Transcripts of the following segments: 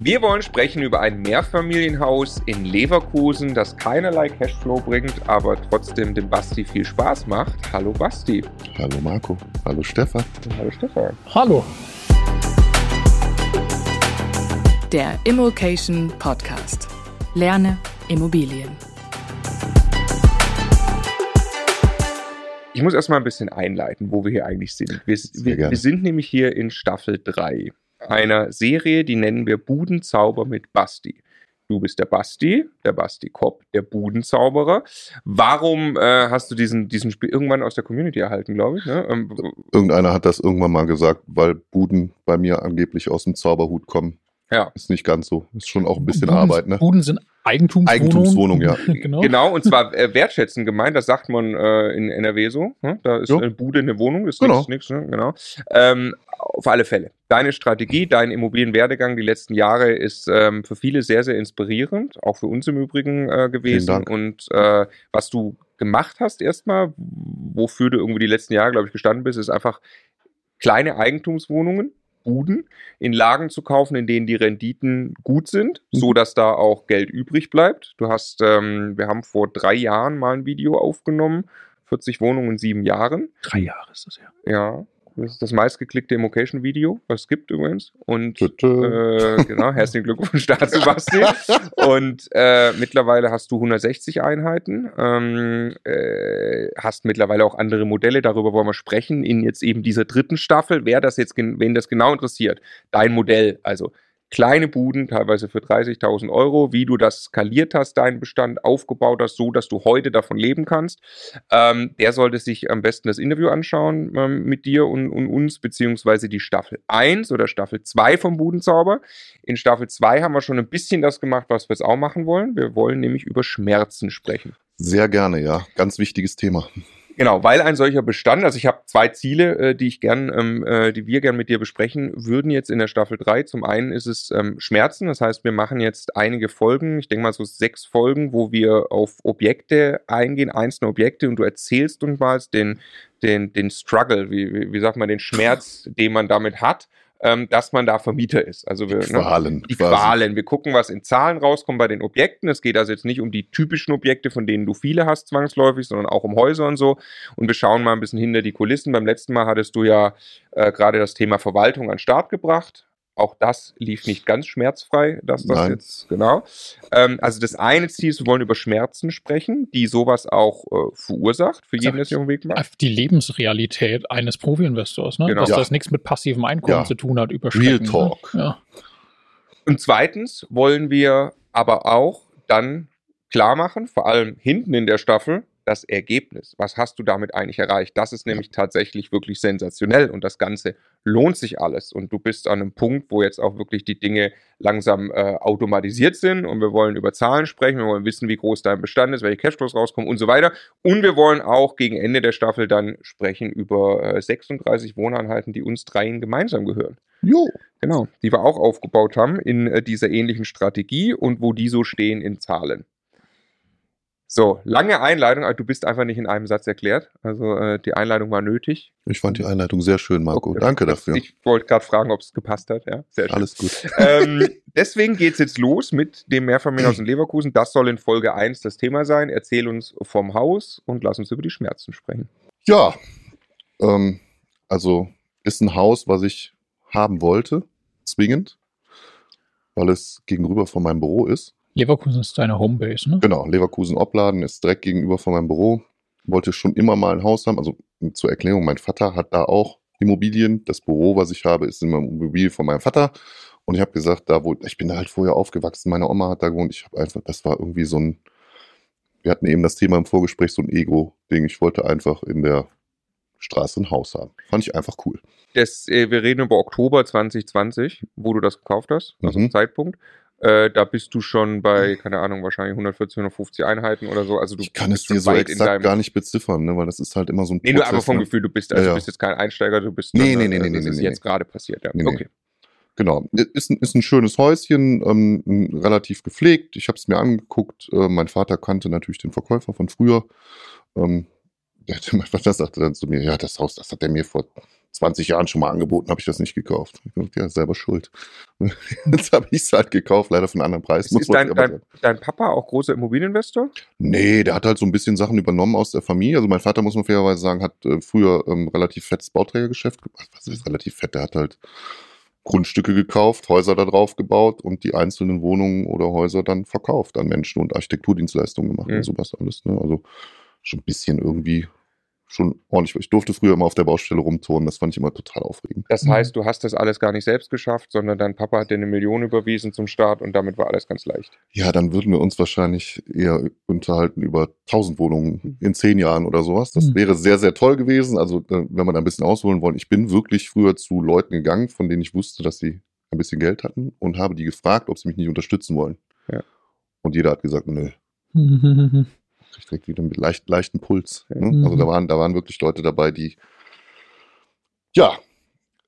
Wir wollen sprechen über ein Mehrfamilienhaus in Leverkusen, das keinerlei Cashflow bringt, aber trotzdem dem Basti viel Spaß macht. Hallo Basti. Hallo Marco. Hallo Stefan. Hallo Stefan. Hallo. Der Immokation Podcast. Lerne Immobilien. Ich muss erstmal ein bisschen einleiten, wo wir hier eigentlich sind. Wir, wir, wir sind nämlich hier in Staffel 3 einer Serie, die nennen wir Budenzauber mit Basti. Du bist der Basti, der Basti Kopp, der Budenzauberer. Warum äh, hast du diesen, diesen Spiel irgendwann aus der Community erhalten, glaube ich? Ne? Ähm, Irgendeiner hat das irgendwann mal gesagt, weil Buden bei mir angeblich aus dem Zauberhut kommen. Ja. Ist nicht ganz so. Ist schon auch ein bisschen Buden, Arbeit, ne? Buden sind Eigentumswohnungen. Eigentumswohnung, ja. genau. genau, und zwar äh, wertschätzend gemeint, das sagt man äh, in NRW so. Ne? Da ist jo. eine Bude eine Wohnung, das ist genau. nichts, ne? genau. Ähm, auf alle Fälle. Deine Strategie, dein Immobilienwerdegang die letzten Jahre ist ähm, für viele sehr, sehr inspirierend, auch für uns im Übrigen äh, gewesen. Und äh, was du gemacht hast erstmal, wofür du irgendwie die letzten Jahre, glaube ich, gestanden bist, ist einfach kleine Eigentumswohnungen Buden in Lagen zu kaufen, in denen die Renditen gut sind, mhm. so dass da auch Geld übrig bleibt. Du hast, ähm, wir haben vor drei Jahren mal ein Video aufgenommen, 40 Wohnungen in sieben Jahren. Drei Jahre ist das ja. Ja, das ist das meistgeklickte Immocation-Video, was es gibt übrigens. Und äh, genau, herzlichen Glückwunsch dazu, Basti. Und äh, mittlerweile hast du 160 Einheiten, ähm, äh, hast mittlerweile auch andere Modelle, darüber wollen wir sprechen, in jetzt eben dieser dritten Staffel. Wer das jetzt, wen das genau interessiert, dein Modell, also kleine Buden, teilweise für 30.000 Euro, wie du das skaliert hast, deinen Bestand aufgebaut hast, so dass du heute davon leben kannst. Ähm, der sollte sich am besten das Interview anschauen ähm, mit dir und, und, uns, beziehungsweise die Staffel 1 oder Staffel 2 vom Budenzauber. In Staffel 2 haben wir schon ein bisschen das gemacht, was wir jetzt auch machen wollen. Wir wollen nämlich über Schmerzen sprechen. Sehr gerne, ja. Ganz wichtiges Thema. Genau, weil ein solcher Bestand, also ich habe zwei Ziele, äh, die ich gern, ähm, äh, die wir gern mit dir besprechen würden jetzt in der Staffel 3. Zum einen ist es ähm, Schmerzen, das heißt, wir machen jetzt einige Folgen, ich denke mal so sechs Folgen, wo wir auf Objekte eingehen, einzelne Objekte und du erzählst uns mal den, den, den Struggle, wie, wie, wie sagt man, den Schmerz, den man damit hat ähm, dass man da Vermieter ist. Also wir, die ne, Qualen. Ne, die quasi. Qualen. Wir gucken, was in Zahlen rauskommt bei den Objekten. Es geht also jetzt nicht um die typischen Objekte, von denen du viele hast zwangsläufig, sondern auch um Häuser und so. Und wir schauen mal ein bisschen hinter die Kulissen. Beim letzten Mal hattest du ja äh, gerade das Thema Verwaltung an den Start gebracht. Auch das lief nicht ganz schmerzfrei, dass das Nein. jetzt, genau. Ähm, also das eine Ziel ist, wir wollen über Schmerzen sprechen, die sowas auch äh, verursacht, für jeden, der sich auf den Weg macht. Die Lebensrealität eines Profi-Investors, ne? Genau. dass ja. das nichts mit passivem Einkommen ja. zu tun hat, über Real ne? Talk. Ne? Ja. Und zweitens wollen wir aber auch dann klar machen, vor allem hinten in der Staffel, das Ergebnis. Was hast du damit eigentlich erreicht? Das ist nämlich tatsächlich wirklich sensationell und das Ganze lohnt sich alles. Und du bist an einem Punkt, wo jetzt auch wirklich die Dinge langsam äh, automatisiert sind und wir wollen über Zahlen sprechen, wir wollen wissen, wie groß dein Bestand ist, welche Cashflows rauskommen und so weiter. Und wir wollen auch gegen Ende der Staffel dann sprechen über äh, 36 Wohneinheiten, die uns dreien gemeinsam gehören. Jo. Genau, die wir auch aufgebaut haben in äh, dieser ähnlichen Strategie und wo die so stehen in Zahlen. So, lange Einleitung, aber du bist einfach nicht in einem Satz erklärt. Also äh, die Einleitung war nötig. Ich fand die Einleitung sehr schön, Marco. Okay. Danke dafür. Ich wollte gerade fragen, ob es gepasst hat. Ja, sehr schön. Alles gut. Ähm, deswegen geht es jetzt los mit dem Mehrfamilienhaus in Leverkusen. Das soll in Folge 1 das Thema sein. Erzähl uns vom Haus und lass uns über die Schmerzen sprechen. Ja, ähm, also ist ein Haus, was ich haben wollte, zwingend, weil es gegenüber von meinem Büro ist. Leverkusen ist deine Homebase, ne? Genau, Leverkusen-Opladen ist direkt gegenüber von meinem Büro. Wollte schon immer mal ein Haus haben. Also zur Erklärung, mein Vater hat da auch Immobilien. Das Büro, was ich habe, ist immer Immobilie von meinem Vater. Und ich habe gesagt, da wo, ich bin da halt vorher aufgewachsen, meine Oma hat da gewohnt. Ich habe einfach, das war irgendwie so ein, wir hatten eben das Thema im Vorgespräch, so ein Ego-Ding. Ich wollte einfach in der Straße ein Haus haben. Fand ich einfach cool. Das, äh, wir reden über Oktober 2020, wo du das gekauft hast, also mhm. Zeitpunkt. Äh, da bist du schon bei, keine Ahnung, wahrscheinlich 140, 150 Einheiten oder so. Also du ich kann es dir so exakt gar nicht beziffern, ne, weil das ist halt immer so ein Nee, Prozess, nur aber vom ne? Gefühl, du bist, also ja, ja. du bist jetzt kein Einsteiger, du bist nee, dann, nee, nee, nee, nee, das nee, ist nee, jetzt nee. gerade passiert, ja. Nee, okay. Genau. Ist ein, ist ein schönes Häuschen, ähm, relativ gepflegt. Ich habe es mir angeguckt. Äh, mein Vater kannte natürlich den Verkäufer von früher. Ähm, der, mein Vater sagte dann zu mir, ja, das Haus, das hat er mir vor 20 Jahren schon mal angeboten, habe ich das nicht gekauft. Ich dachte, ja, selber schuld. Jetzt habe ich es halt gekauft, leider für einen anderen Preis. Ist dein, dein, dein, Papa auch großer Immobilieninvestor? Nee, der hat halt so ein bisschen Sachen übernommen aus der Familie. Also mein Vater, muss man fairerweise sagen, hat äh, früher ähm, relativ fettes Bauträgergeschäft gemacht. Was ist relativ fett? Der hat halt Grundstücke gekauft, Häuser da drauf gebaut und die einzelnen Wohnungen oder Häuser dann verkauft an Menschen und Architekturdienstleistungen gemacht mhm. und sowas alles. Ne? Also schon ein bisschen irgendwie schon ordentlich. Ich durfte früher immer auf der Baustelle rumturnen, das fand ich immer total aufregend. Das mhm. heißt, du hast das alles gar nicht selbst geschafft, sondern dein Papa hat dir eine Million überwiesen zum Start und damit war alles ganz leicht. Ja, dann würden wir uns wahrscheinlich eher unterhalten über 1000 Wohnungen mhm. in zehn Jahren oder sowas. Das mhm. wäre sehr, sehr toll gewesen. Also, wenn wir da ein bisschen ausholen wollen, ich bin wirklich früher zu Leuten gegangen, von denen ich wusste, dass sie ein bisschen Geld hatten und habe die gefragt, ob sie mich nicht unterstützen wollen. Ja. Und jeder hat gesagt, nö. krieg direkt wieder mit leicht, leichten Puls. Ne? Mhm. Also da waren, da waren wirklich Leute dabei, die, ja,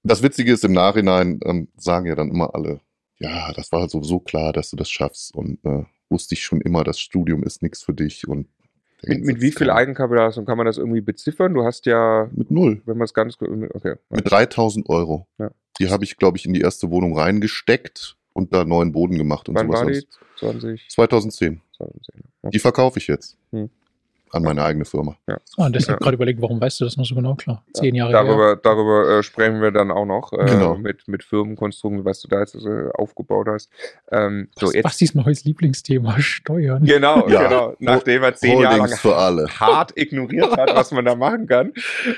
das Witzige ist, im Nachhinein ähm, sagen ja dann immer alle, ja, das war sowieso klar, dass du das schaffst und äh, wusste ich schon immer, das Studium ist nichts für dich und mit, mit wie viel Eigenkapital hast du? Kann man das irgendwie beziffern? Du hast ja. Mit null. Wenn man es ganz. Okay. Mit 3000 Euro. Ja. Die habe ich, glaube ich, in die erste Wohnung reingesteckt und da neuen Boden gemacht und Wann sowas. War die? 20? 2010. 2010. Die verkaufe ich jetzt. Hm. An meine eigene Firma. Ja. Ah, und deshalb ja. gerade überlegt, warum weißt du das noch so genau? Klar, zehn Jahre Darüber, her. darüber äh, sprechen wir dann auch noch äh, genau. mit, mit Firmenkonstrukten, was du da jetzt äh, aufgebaut hast. Ähm, so jetzt, Bastis neues Lieblingsthema, Steuern. Genau, ja. genau. Nachdem er zehn Holdings Jahre lang hart ignoriert hat, was man da machen kann.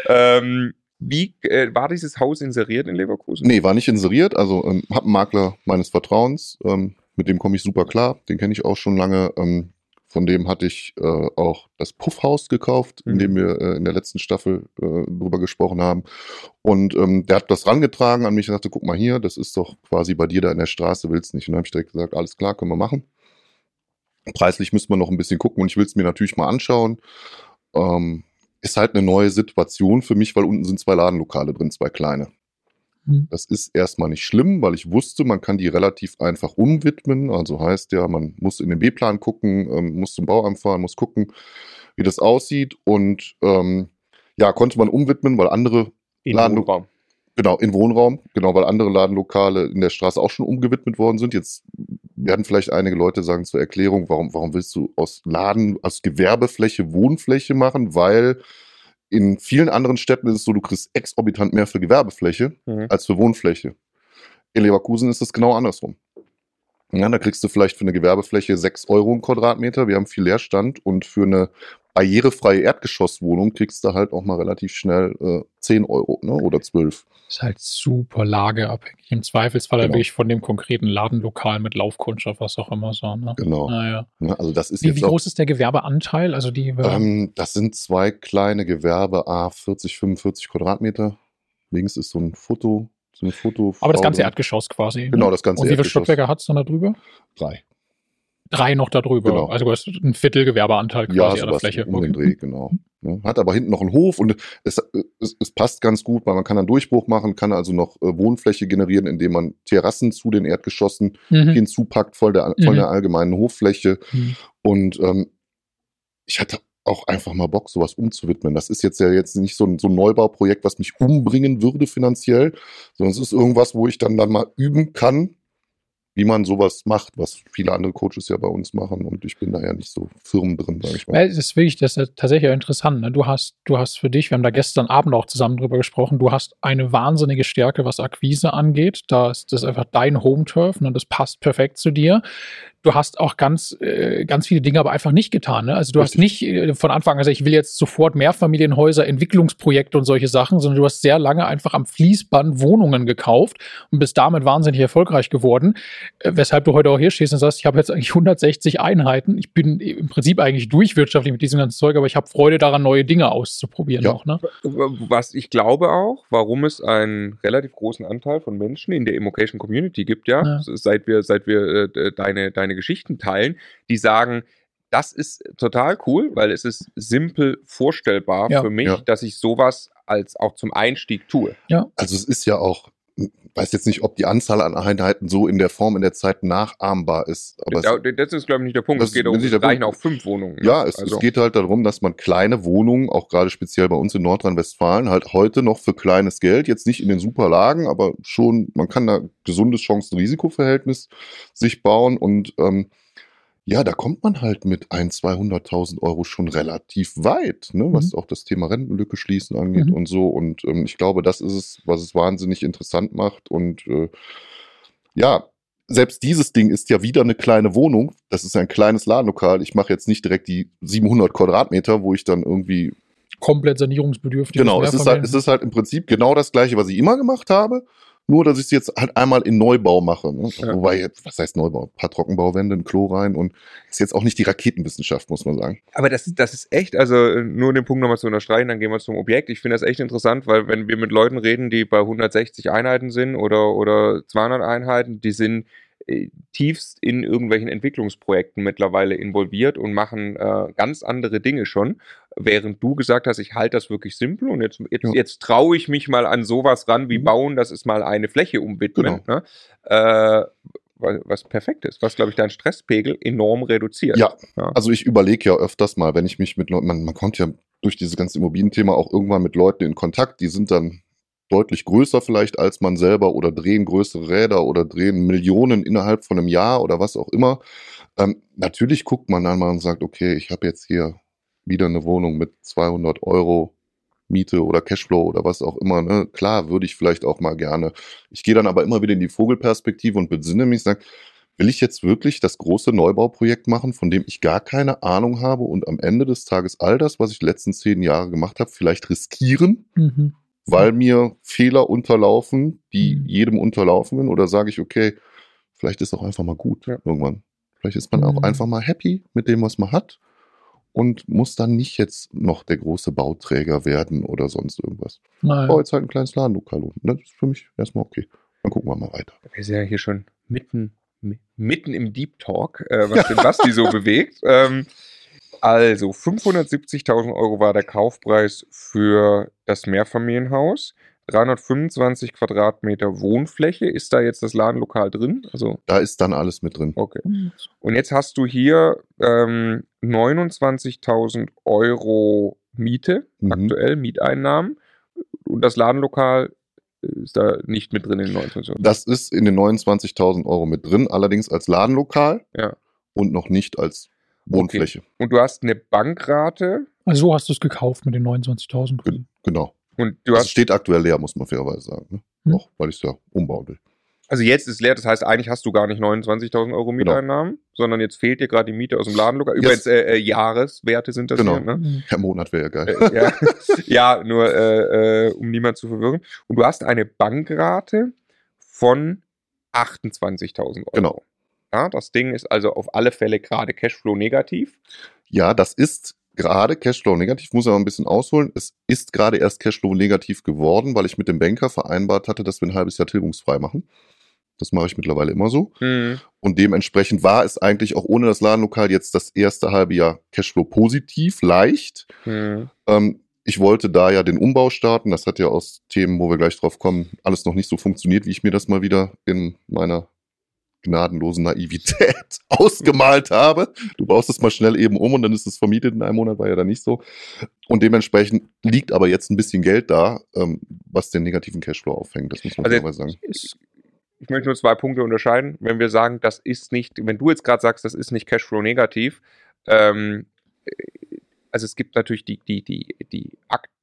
Ähm, wie äh, war dieses Haus inseriert in Leverkusen? Nee, war nicht inseriert. Also ähm, habe einen Makler meines Vertrauens, ähm, mit dem komme ich super klar. Den kenne ich auch schon lange. Ähm, von dem hatte ich äh, auch das Puffhaus gekauft, mhm. in dem wir äh, in der letzten Staffel äh, drüber gesprochen haben. Und ähm, der hat das rangetragen an mich und sagte, guck mal hier, das ist doch quasi bei dir da in der Straße, willst nicht. Und dann habe ich direkt gesagt, alles klar, können wir machen. Preislich müssen wir noch ein bisschen gucken und ich will es mir natürlich mal anschauen. Ähm, ist halt eine neue Situation für mich, weil unten sind zwei Ladenlokale drin, zwei kleine. Mhm. Das ist erstmal nicht schlimm, weil ich wusste, man kann die relativ einfach umwidmen. Also heißt ja, man muss in den B-Plan gucken, ähm, muss zum Bauamt fahren, muss gucken, wie das aussieht. Und ähm, ja, konnte man umwidmen, weil andere Ladenlokale. Genau, in Wohnraum, genau, weil andere Ladenlokale in der Straße auch schon umgewidmet worden sind. Jetzt werden vielleicht einige Leute sagen zur Erklärung, warum, warum willst du aus Laden, aus Gewerbefläche Wohnfläche machen? Weil in vielen anderen Städten ist es so, du kriegst exorbitant mehr für Gewerbefläche mhm. als für Wohnfläche. In Leverkusen ist es genau andersrum. Ja, da kriegst du vielleicht für eine Gewerbefläche 6 Euro im Quadratmeter. Wir haben viel Leerstand und für eine barrierefreie Erdgeschosswohnung kriegst du halt auch mal relativ schnell äh, 10 Euro ne? oder 12. Ist halt super lageabhängig. Im Zweifelsfall genau. wirklich von dem konkreten Ladenlokal mit Laufkundschaft, was auch immer so. Ne? Genau. Naja. Ja, also das ist wie, wie groß ist der Gewerbeanteil? Also die, ähm, das sind zwei kleine Gewerbe, A 40, 45 Quadratmeter. Links ist so ein Foto, so ein Foto. Aber das ganze Erdgeschoss quasi. Genau, das ganze Und wie viele Stockwerke hat es dann da drüber? Drei drei noch darüber. Genau. Also du hast ein Viertel Gewerbeanteil quasi ja, an der Fläche. Um den Dreh, genau. Hat aber hinten noch einen Hof und es, es, es, passt ganz gut, weil man kann einen Durchbruch machen, kann also noch äh, Wohnfläche generieren, indem man Terrassen zu den Erdgeschossen mhm. hinzupackt, voll der, voll mhm. der allgemeinen Hoffläche. Mhm. Und ähm, ich hatte auch einfach mal Bock, sowas umzuwidmen. Das ist jetzt ja jetzt nicht so ein, so ein Neubauprojekt, was mich umbringen würde finanziell, sondern es ist irgendwas, wo ich dann, dann mal üben kann, wie man sowas macht, was viele andere Coaches ja bei uns machen und ich bin da ja nicht so firm drin, sage ich mal. Das ist wirklich, das ist tatsächlich interessant. Ne? Du hast, du hast für dich, wir haben da gestern Abend auch zusammen drüber gesprochen, du hast eine wahnsinnige Stärke, was Akquise angeht. Da ist das einfach dein Home-Turf und ne? das passt perfekt zu dir du hast auch ganz, äh, ganz viele Dinge aber einfach nicht getan. Ne? Also du Richtig. hast nicht äh, von Anfang an gesagt, ich will jetzt sofort Mehrfamilienhäuser, Entwicklungsprojekte und solche Sachen, sondern du hast sehr lange einfach am Fließband Wohnungen gekauft und bist damit wahnsinnig erfolgreich geworden. Äh, weshalb du heute auch hier stehst und sagst, ich habe jetzt eigentlich 160 Einheiten. Ich bin im Prinzip eigentlich durchwirtschaftlich mit diesem ganzen Zeug, aber ich habe Freude daran, neue Dinge auszuprobieren ja. auch. Ne? Was ich glaube auch, warum es einen relativ großen Anteil von Menschen in der Immocation Community gibt, ja, ja. seit wir, seit wir äh, deine, deine deine Geschichten teilen, die sagen, das ist total cool, weil es ist simpel vorstellbar ja. für mich, ja. dass ich sowas als auch zum Einstieg tue. Ja. Also es ist ja auch weiß jetzt nicht, ob die Anzahl an Einheiten so in der Form in der Zeit nachahmbar ist. Aber ja, das ist, glaube ich, nicht der Punkt. Es geht um, es reichen auch fünf Wohnungen. Ne? Ja, es, also. es, geht halt darum, dass man kleine Wohnungen, auch gerade speziell bei uns in Nordrhein-Westfalen, halt heute noch für kleines Geld, jetzt nicht in den Superlagen, aber schon, man kann da gesundes Chancen-Risikoverhältnis sich bauen und ähm, ja, da kommt man halt mit ein, 200.000 Euro schon relativ weit, ne, was mhm. auch das Thema Rentenlücke schließen angeht mhm. und so. Und ähm, ich glaube, das ist es, was es wahnsinnig interessant macht. Und äh, ja, selbst dieses Ding ist ja wieder eine kleine Wohnung. Das ist ein kleines Ladenlokal. Ich mache jetzt nicht direkt die 700 Quadratmeter, wo ich dann irgendwie komplett sanierungsbedürftig. Genau, es ist, halt, es ist halt im Prinzip genau das gleiche, was ich immer gemacht habe. Nur, dass ich es jetzt halt einmal in Neubau mache. Ne? Ja. Wobei, was heißt Neubau? Ein paar Trockenbauwände, ein Klo rein und ist jetzt auch nicht die Raketenwissenschaft, muss man sagen. Aber das, das ist echt, also nur den Punkt nochmal zu unterstreichen, dann gehen wir zum Objekt. Ich finde das echt interessant, weil wenn wir mit Leuten reden, die bei 160 Einheiten sind oder, oder 200 Einheiten, die sind äh, tiefst in irgendwelchen Entwicklungsprojekten mittlerweile involviert und machen äh, ganz andere Dinge schon, während du gesagt hast, ich halte das wirklich simpel und jetzt, jetzt, ja. jetzt traue ich mich mal an sowas ran wie mhm. bauen, das ist mal eine Fläche umwidmen, genau. ne? äh, was perfekt ist, was, glaube ich, deinen Stresspegel enorm reduziert. Ja, ja. also ich überlege ja öfters mal, wenn ich mich mit Leuten, man, man kommt ja durch dieses ganze Immobilienthema auch irgendwann mit Leuten in Kontakt, die sind dann deutlich größer vielleicht als man selber oder drehen größere Räder oder drehen Millionen innerhalb von einem Jahr oder was auch immer. Ähm, natürlich guckt man dann mal und sagt, okay, ich habe jetzt hier wieder eine Wohnung mit 200 Euro Miete oder Cashflow oder was auch immer. Ne? Klar, würde ich vielleicht auch mal gerne. Ich gehe dann aber immer wieder in die Vogelperspektive und besinne mich, sage, will ich jetzt wirklich das große Neubauprojekt machen, von dem ich gar keine Ahnung habe und am Ende des Tages all das, was ich die letzten zehn Jahre gemacht habe, vielleicht riskieren? Mhm weil mir Fehler unterlaufen, die mhm. jedem unterlaufen sind, oder sage ich, okay, vielleicht ist auch einfach mal gut ja. irgendwann. Vielleicht ist man mhm. auch einfach mal happy mit dem, was man hat und muss dann nicht jetzt noch der große Bauträger werden oder sonst irgendwas. Nein. Ich baue jetzt halt ein kleines Ladenlokal und das ist für mich erstmal okay. Dann gucken wir mal weiter. Wir sind ja hier schon mitten, mitten im Deep Talk, äh, was den Basti so bewegt. Ähm, also 570.000 Euro war der Kaufpreis für das Mehrfamilienhaus. 325 Quadratmeter Wohnfläche. Ist da jetzt das Ladenlokal drin? Also da ist dann alles mit drin. Okay. Und jetzt hast du hier ähm, 29.000 Euro Miete, mhm. aktuell Mieteinnahmen. Und das Ladenlokal ist da nicht mit drin in den 29.000? Das ist in den 29.000 Euro mit drin, allerdings als Ladenlokal ja. und noch nicht als Wohnfläche. Okay. Und du hast eine Bankrate. Also so hast du es gekauft mit den 29.000. Ge genau. Und du hast steht aktuell leer, muss man fairerweise sagen. Ne? Hm. Noch, weil ich es ja umbauen will. Also jetzt ist leer, das heißt, eigentlich hast du gar nicht 29.000 Euro genau. Mieteinnahmen, genau. sondern jetzt fehlt dir gerade die Miete aus dem Ladenlokal. Übrigens, äh, äh, Jahreswerte sind das genau. hier. Ne? Per Monat wäre ja geil. Äh, ja. ja, nur äh, äh, um niemand zu verwirren. Und du hast eine Bankrate von 28.000 Euro. Genau. Ja, das Ding ist also auf alle Fälle gerade Cashflow negativ. Ja, das ist gerade Cashflow negativ, muss aber ein bisschen ausholen. Es ist gerade erst Cashflow negativ geworden, weil ich mit dem Banker vereinbart hatte, dass wir ein halbes Jahr tilgungsfrei machen. Das mache ich mittlerweile immer so. Mhm. Und dementsprechend war es eigentlich auch ohne das Ladenlokal jetzt das erste halbe Jahr Cashflow positiv, leicht. Mhm. Ähm, ich wollte da ja den Umbau starten. Das hat ja aus Themen, wo wir gleich drauf kommen, alles noch nicht so funktioniert, wie ich mir das mal wieder in meiner gnadenlosen Naivität ausgemalt habe. Du baust es mal schnell eben um und dann ist es vermietet in einem Monat, war ja dann nicht so. Und dementsprechend liegt aber jetzt ein bisschen Geld da, ähm, was den negativen Cashflow aufhängt. Das muss man also sagen. Ist, ich möchte nur zwei Punkte unterscheiden. Wenn wir sagen, das ist nicht, wenn du jetzt gerade sagst, das ist nicht Cashflow negativ, ähm, also es gibt natürlich die, die, die, die,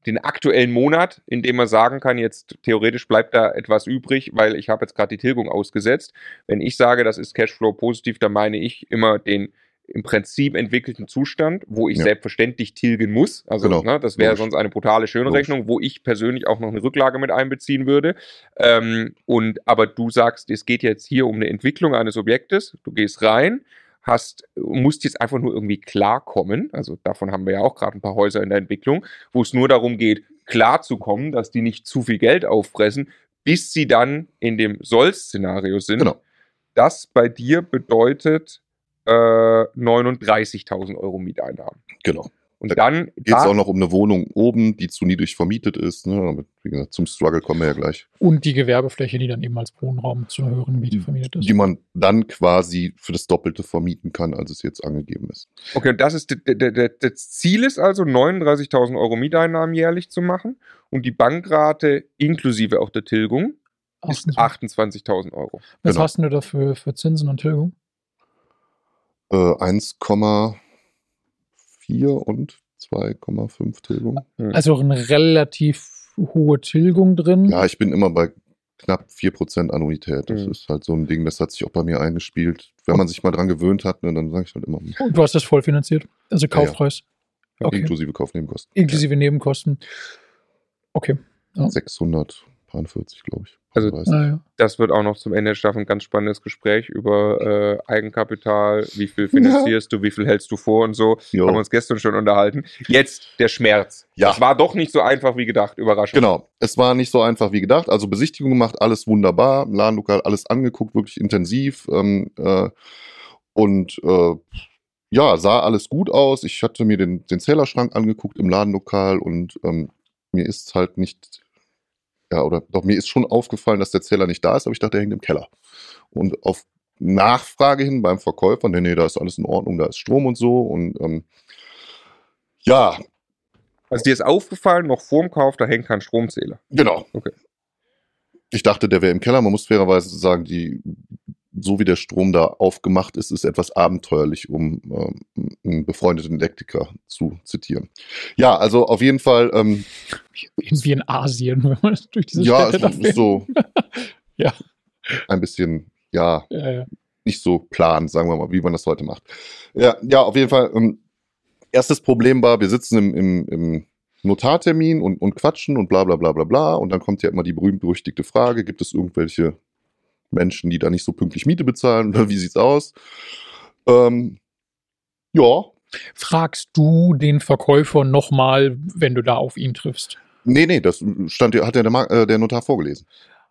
den aktuellen Monat, in dem man sagen kann, jetzt theoretisch bleibt da etwas übrig, weil ich habe jetzt gerade die Tilgung ausgesetzt. Wenn ich sage, das ist Cashflow positiv, dann meine ich immer den im Prinzip entwickelten Zustand, wo ich ja. selbstverständlich tilgen muss. Also genau. ne, das wäre sonst eine brutale Schönrechnung, wo ich persönlich auch noch eine Rücklage mit einbeziehen würde. Ähm, und aber du sagst, es geht jetzt hier um eine Entwicklung eines Objektes. Du gehst rein, hast, musst jetzt einfach nur irgendwie klarkommen. Also davon haben wir ja auch gerade ein paar Häuser in der Entwicklung, wo es nur darum geht, klarzukommen, dass die nicht zu viel Geld auffressen, bis sie dann in dem Soll-Szenario sind. Genau. Das bei dir bedeutet äh, 39.000 Euro Mieteinnahmen. Genau. Und dann geht es auch noch um eine Wohnung oben, die zu niedrig vermietet ist. Ne? Wie gesagt, zum Struggle kommen wir ja gleich. Und die Gewerbefläche, die dann eben als Wohnraum zu einer höheren Miete vermietet ist. Die man dann quasi für das Doppelte vermieten kann, als es jetzt angegeben ist. Okay, und das ist das Ziel ist also 39.000 Euro Mieteinnahmen jährlich zu machen und die Bankrate inklusive auch der Tilgung ist 28.000 Euro. Was genau. hast du dafür für Zinsen und Tilgung? Äh, 1,4 und 2,5 Tilgung. Also eine relativ hohe Tilgung drin. Ja, ich bin immer bei knapp 4% Annuität. Das mhm. ist halt so ein Ding, das hat sich auch bei mir eingespielt. Wenn man sich mal dran gewöhnt hat, ne, dann sage ich halt immer. Und du hast das voll finanziert? Also Kaufpreis? Ja, ja. Okay. Inklusive Kaufnebenkosten. Inklusive Nebenkosten. Okay. Ja. 643, glaube ich. Also ah, ja. das wird auch noch zum Ende der Staffel ein ganz spannendes Gespräch über äh, Eigenkapital, wie viel finanzierst ja. du, wie viel hältst du vor und so. Jo. Haben wir uns gestern schon unterhalten. Jetzt der Schmerz. Ja. Es war doch nicht so einfach wie gedacht, Überraschung. Genau, es war nicht so einfach wie gedacht. Also Besichtigung gemacht, alles wunderbar, Ladenlokal, alles angeguckt, wirklich intensiv. Ähm, äh, und äh, ja, sah alles gut aus. Ich hatte mir den, den Zählerschrank angeguckt im Ladenlokal und ähm, mir ist halt nicht ja, oder doch mir ist schon aufgefallen, dass der Zähler nicht da ist, aber ich dachte, der hängt im Keller. Und auf Nachfrage hin beim Verkäufer, nee, nee, da ist alles in Ordnung, da ist Strom und so. Und ähm, ja. Also dir ist aufgefallen, noch vorm Kauf, da hängt kein Stromzähler. Genau. Okay. Ich dachte, der wäre im Keller. Man muss fairerweise sagen, die so wie der Strom da aufgemacht ist, ist etwas abenteuerlich, um ähm, einen befreundeten Elektriker zu zitieren. Ja, also auf jeden Fall. Ähm, Irgendwie in Asien, wenn man durch diese Ja, Städte ist so. ja. Ein bisschen, ja, ja, ja, nicht so plan, sagen wir mal, wie man das heute macht. Ja, ja auf jeden Fall. Ähm, erstes Problem war, wir sitzen im, im, im Notartermin und, und quatschen und bla bla bla bla bla. Und dann kommt ja immer die berühmt-berüchtigte Frage: Gibt es irgendwelche Menschen, die da nicht so pünktlich Miete bezahlen oder wie sieht's aus? Ähm, ja. Fragst du den Verkäufer nochmal, wenn du da auf ihn triffst? Nee, nee, das stand, hat der, äh, der Notar vorgelesen.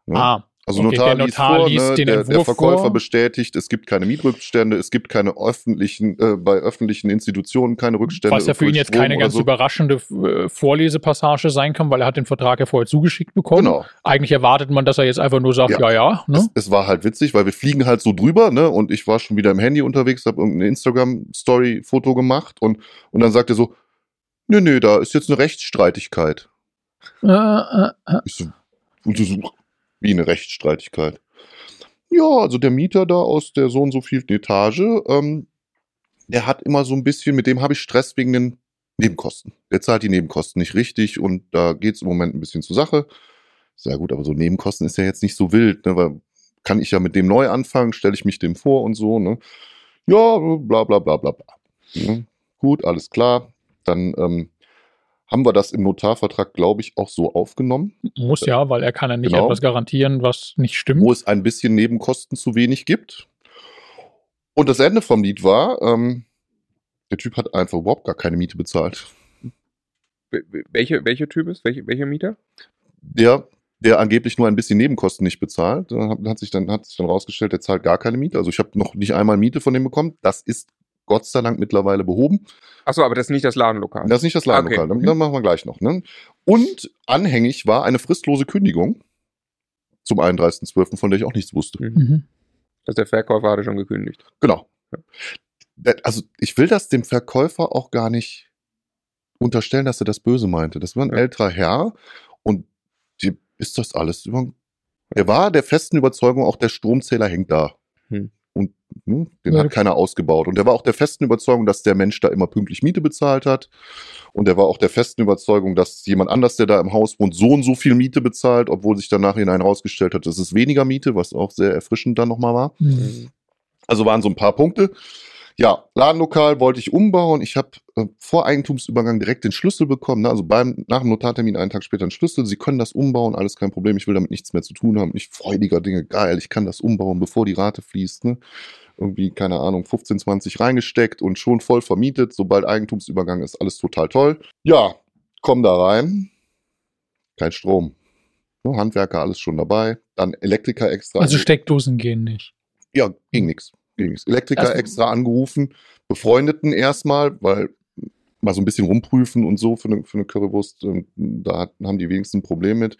Ja? Ah, also okay, Notar, Notar liest, vor, ne, der, der, Verkäufer vor. bestätigt, es gibt keine Mietrückstände, es gibt keine öffentlichen, äh, bei öffentlichen Institutionen keine Rückstände. Was ja für ihn jetzt Strom keine ganz so. überraschende äh, Vorlesepassage sein kann, weil er hat den Vertrag ja vorher zugeschickt bekommen. Genau. Eigentlich erwartet man, dass er jetzt einfach nur sagt, ja, ja. ja ne? es, es, war halt witzig, weil wir fliegen halt so drüber, ne? Und ich war schon wieder im Handy unterwegs, habe irgendeine Instagram-Story-Foto gemacht und, und dann sagt er so, nö, nö, da ist jetzt eine Rechtsstreitigkeit. Äh, äh, äh. Ich so, und so, wie eine Rechtsstreitigkeit. Ja, also der Mieter da aus der so und so vielten Etage, ähm, der hat immer so ein bisschen, mit dem habe ich Stress wegen den Nebenkosten. Der zahlt die Nebenkosten nicht richtig und da geht es im Moment ein bisschen zur Sache. Sehr gut, aber so Nebenkosten ist ja jetzt nicht so wild, ne, weil kann ich ja mit dem neu anfangen, stelle ich mich dem vor und so, ne? Ja, bla bla bla bla bla. Gut, alles klar. Dann ähm, haben wir das im Notarvertrag, glaube ich, auch so aufgenommen. Muss ja, weil er kann ja nicht genau. etwas garantieren, was nicht stimmt. Wo es ein bisschen Nebenkosten zu wenig gibt. Und das Ende vom Lied war, ähm, der Typ hat einfach überhaupt gar keine Miete bezahlt. Welche, welcher Typ ist? Welche, welcher Mieter? Der, der angeblich nur ein bisschen Nebenkosten nicht bezahlt. Da hat sich dann, hat sich dann rausgestellt, der zahlt gar keine Miete. Also ich habe noch nicht einmal Miete von dem bekommen. Das ist Gott sei Dank mittlerweile behoben. Achso, aber das ist nicht das Ladenlokal. Das ist nicht das Ladenlokal. Okay. Dann, dann, machen wir gleich noch. Ne? Und anhängig war eine fristlose Kündigung zum 31.12., von der ich auch nichts wusste. Mhm. mhm. Also der Verkäufer hatte schon gekündigt. Genau. Ja. Also ich will das dem Verkäufer auch gar nicht unterstellen, dass er das böse meinte. Das war ein ja. älterer Herr und die ist das alles über. Er war der festen Überzeugung, auch der Stromzähler hängt da. Und hm, den ja. hat keiner ausgebaut. Und der war auch der festen Überzeugung, dass der Mensch da immer pünktlich Miete bezahlt hat. Und der war auch der festen Überzeugung, dass jemand anders, der da im Haus wohnt, so und so viel Miete bezahlt, obwohl sich dann nachher herausgestellt hat, dass es weniger Miete, was auch sehr erfrischend dann nochmal war. Mhm. Also waren so ein paar Punkte. Ja, Ladenlokal wollte ich umbauen. Ich habe äh, vor Eigentumsübergang direkt den Schlüssel bekommen. Ne? Also beim, nach dem Notartermin einen Tag später einen Schlüssel. Sie können das umbauen, alles kein Problem. Ich will damit nichts mehr zu tun haben. Ich freudiger Dinge, geil. Ich kann das umbauen, bevor die Rate fließt. Ne? Irgendwie, keine Ahnung, 15, 20 reingesteckt und schon voll vermietet. Sobald Eigentumsübergang ist, alles total toll. Ja, komm da rein. Kein Strom. Ne? Handwerker, alles schon dabei. Dann Elektriker extra. Also Steckdosen gehen nicht. Ja, ging nichts. Elektriker also, extra angerufen, befreundeten erstmal, weil mal so ein bisschen rumprüfen und so für eine, für eine Currywurst. Da haben die wenigsten ein Problem mit.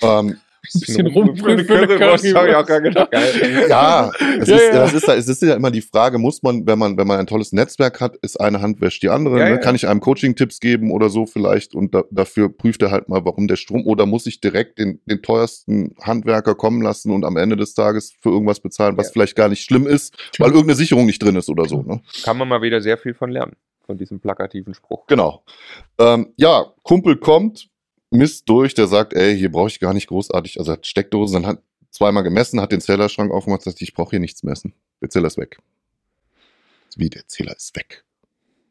Ähm, ein bisschen rumprüfen für eine Currywurst. Habe ich auch gar gedacht. Ja, es, ja, ist, ja. Das ist, es ist ja immer die Frage, muss man, wenn man, wenn man ein tolles Netzwerk hat, ist eine Hand wäscht die andere. Ja, ne? Kann ich einem Coaching-Tipps geben oder so vielleicht und da, dafür prüft er halt mal, warum der Strom oder muss ich direkt den, den teuersten Handwerker kommen lassen und am Ende des Tages für irgendwas bezahlen, was vielleicht gar nicht schlimm ist, weil irgendeine Sicherung nicht drin ist oder so. Ne? Kann man mal wieder sehr viel von lernen von diesem plakativen Spruch. Genau. Ähm, ja, Kumpel kommt, misst durch, der sagt, ey, hier brauche ich gar nicht großartig, also hat Steckdosen, dann hat zweimal gemessen, hat den Zählerschrank aufgemacht, sagt, ich brauche hier nichts messen. Der Zähler ist weg. Wie, der Zähler ist weg?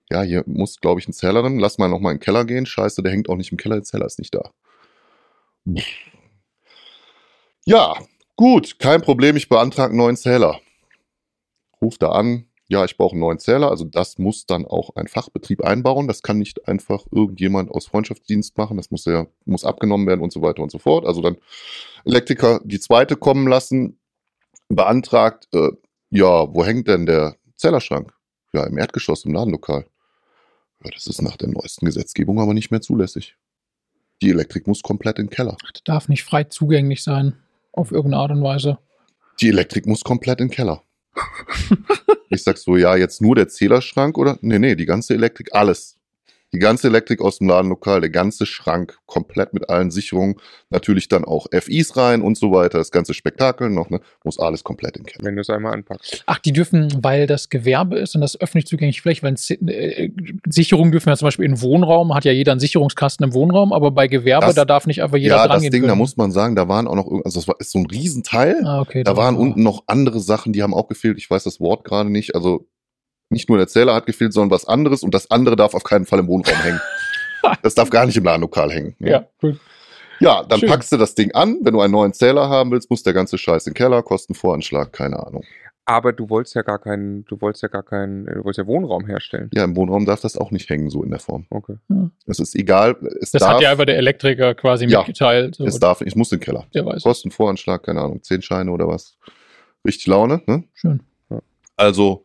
Ja, hier muss, glaube ich, ein Zähler drin. Lass mal nochmal in den Keller gehen. Scheiße, der hängt auch nicht im Keller, der Zähler ist nicht da. Ja, gut, kein Problem, ich beantrage einen neuen Zähler. Ruf da an, ja, ich brauche einen neuen Zähler. Also das muss dann auch ein Fachbetrieb einbauen. Das kann nicht einfach irgendjemand aus Freundschaftsdienst machen. Das muss ja, muss abgenommen werden und so weiter und so fort. Also dann Elektriker die zweite kommen lassen, beantragt, äh, ja, wo hängt denn der Zählerschrank? Ja, im Erdgeschoss, im Ladenlokal. Ja, das ist nach der neuesten Gesetzgebung aber nicht mehr zulässig. Die Elektrik muss komplett in den Keller. Das darf nicht frei zugänglich sein, auf irgendeine Art und Weise. Die Elektrik muss komplett in den Keller. Ich sag so, ja, jetzt nur der Zählerschrank oder? Nee, nee, die ganze Elektrik, alles. Die ganze Elektrik aus dem Ladenlokal, der ganze Schrank, komplett mit allen Sicherungen, natürlich dann auch FIs rein und so weiter, das ganze Spektakel noch, ne, muss alles komplett in Keller. Wenn du es einmal anpackst. Ach, die dürfen, weil das Gewerbe ist und das öffentlich zugänglich, vielleicht, wenn äh, Sicherungen dürfen ja zum Beispiel in Wohnraum, hat ja jeder einen Sicherungskasten im Wohnraum, aber bei Gewerbe, das, da darf nicht einfach jeder ja, dran das Ding, können. da muss man sagen, da waren auch noch, also das war, ist so ein Riesenteil, ah, okay, da waren unten noch andere Sachen, die haben auch gefehlt, ich weiß das Wort gerade nicht, also nicht nur der Zähler hat gefehlt, sondern was anderes und das andere darf auf keinen Fall im Wohnraum hängen. Das darf gar nicht im Ladenlokal hängen. Ne? Ja, cool. Ja, dann Schön. packst du das Ding an. Wenn du einen neuen Zähler haben willst, muss der ganze Scheiß in den Keller, Kostenvoranschlag, keine Ahnung. Aber du wolltest ja gar keinen, du wolltest ja gar keinen, du wolltest ja Wohnraum herstellen. Ja, im Wohnraum darf das auch nicht hängen, so in der Form. Okay. Es ist egal. Es das darf, hat ja einfach der Elektriker quasi ja, mitgeteilt. So. Es darf, ich muss in den Keller. Der weiß. Kostenvoranschlag, keine Ahnung, zehn Scheine oder was. Richtig Laune, ne? Schön. Also,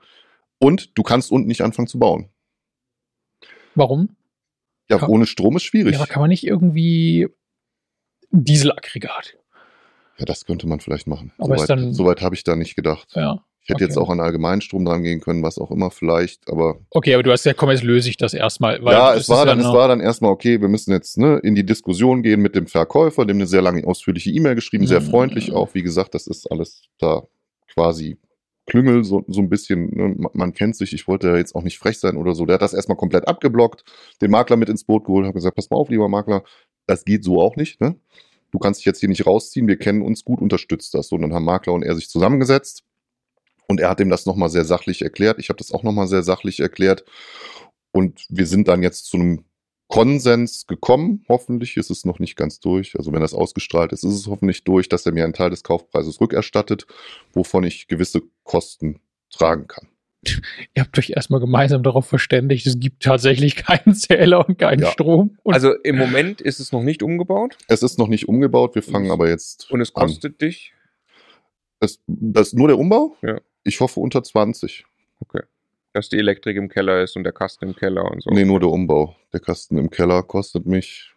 und du kannst unten nicht anfangen zu bauen. Warum? Ja, kann, ohne Strom ist schwierig. Ja, aber kann man nicht irgendwie Dieselaggregat? Ja, das könnte man vielleicht machen. Aber soweit, dann, soweit habe ich da nicht gedacht. Ja. Ich hätte okay. jetzt auch an Allgemeinstrom dran gehen können, was auch immer vielleicht, aber. Okay, aber du hast ja, komm, jetzt löse ich das erstmal. ja, es war, dann, ja es war dann erstmal okay, wir müssen jetzt ne, in die Diskussion gehen mit dem Verkäufer, dem eine sehr lange, ausführliche E-Mail geschrieben, mhm. sehr freundlich auch. Wie gesagt, das ist alles da quasi Klüngel, so, so ein bisschen, ne, man kennt sich, ich wollte ja jetzt auch nicht frech sein oder so. Der hat das erstmal komplett abgeblockt, den Makler mit ins Boot geholt, hat gesagt, pass mal auf, lieber Makler, das geht so auch nicht, ne? Du kannst dich jetzt hier nicht rausziehen, wir kennen uns gut, unterstützt das. Und dann haben Makler und er sich zusammengesetzt und er hat ihm das nochmal sehr sachlich erklärt. Ich habe das auch nochmal sehr sachlich erklärt. Und wir sind dann jetzt zu einem Konsens gekommen. Hoffentlich ist es noch nicht ganz durch. Also wenn das ausgestrahlt ist, ist es hoffentlich durch, dass er mir einen Teil des Kaufpreises rückerstattet, wovon ich gewisse Kosten tragen kann. Ihr habt euch erstmal gemeinsam darauf verständigt, es gibt tatsächlich keinen Zähler und keinen ja. Strom. Und also im Moment ist es noch nicht umgebaut? Es ist noch nicht umgebaut, wir fangen aber jetzt. Und es kostet an. dich? Es, das ist nur der Umbau? Ja. Ich hoffe unter 20. Okay dass die Elektrik im Keller ist und der Kasten im Keller und so. Nee, nur der Umbau. Der Kasten im Keller kostet mich,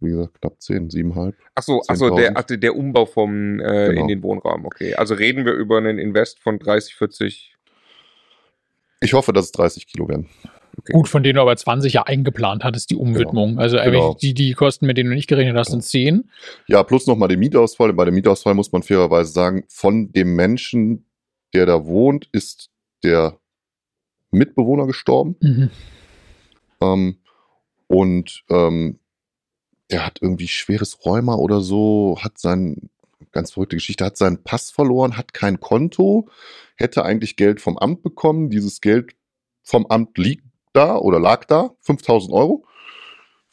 wie gesagt, knapp 10, 7,5. Achso, achso der, ach, der Umbau vom äh, genau. in den Wohnraum, okay. Also reden wir über einen Invest von 30, 40. Ich hoffe, dass es 30 Kilo werden. Okay. Gut, von denen du aber 20 ja eingeplant hattest, die Umwidmung. Genau. Also genau. die, die Kosten, mit denen du nicht gerechnet hast, genau. sind 10. Ja, plus nochmal den Mietausfall. Bei dem Mietausfall muss man fairerweise sagen, von dem Menschen, der da wohnt, ist der Mitbewohner gestorben. Mhm. Ähm, und ähm, der hat irgendwie schweres Rheuma oder so, hat sein, ganz verrückte Geschichte, hat seinen Pass verloren, hat kein Konto, hätte eigentlich Geld vom Amt bekommen. Dieses Geld vom Amt liegt da oder lag da, 5000 Euro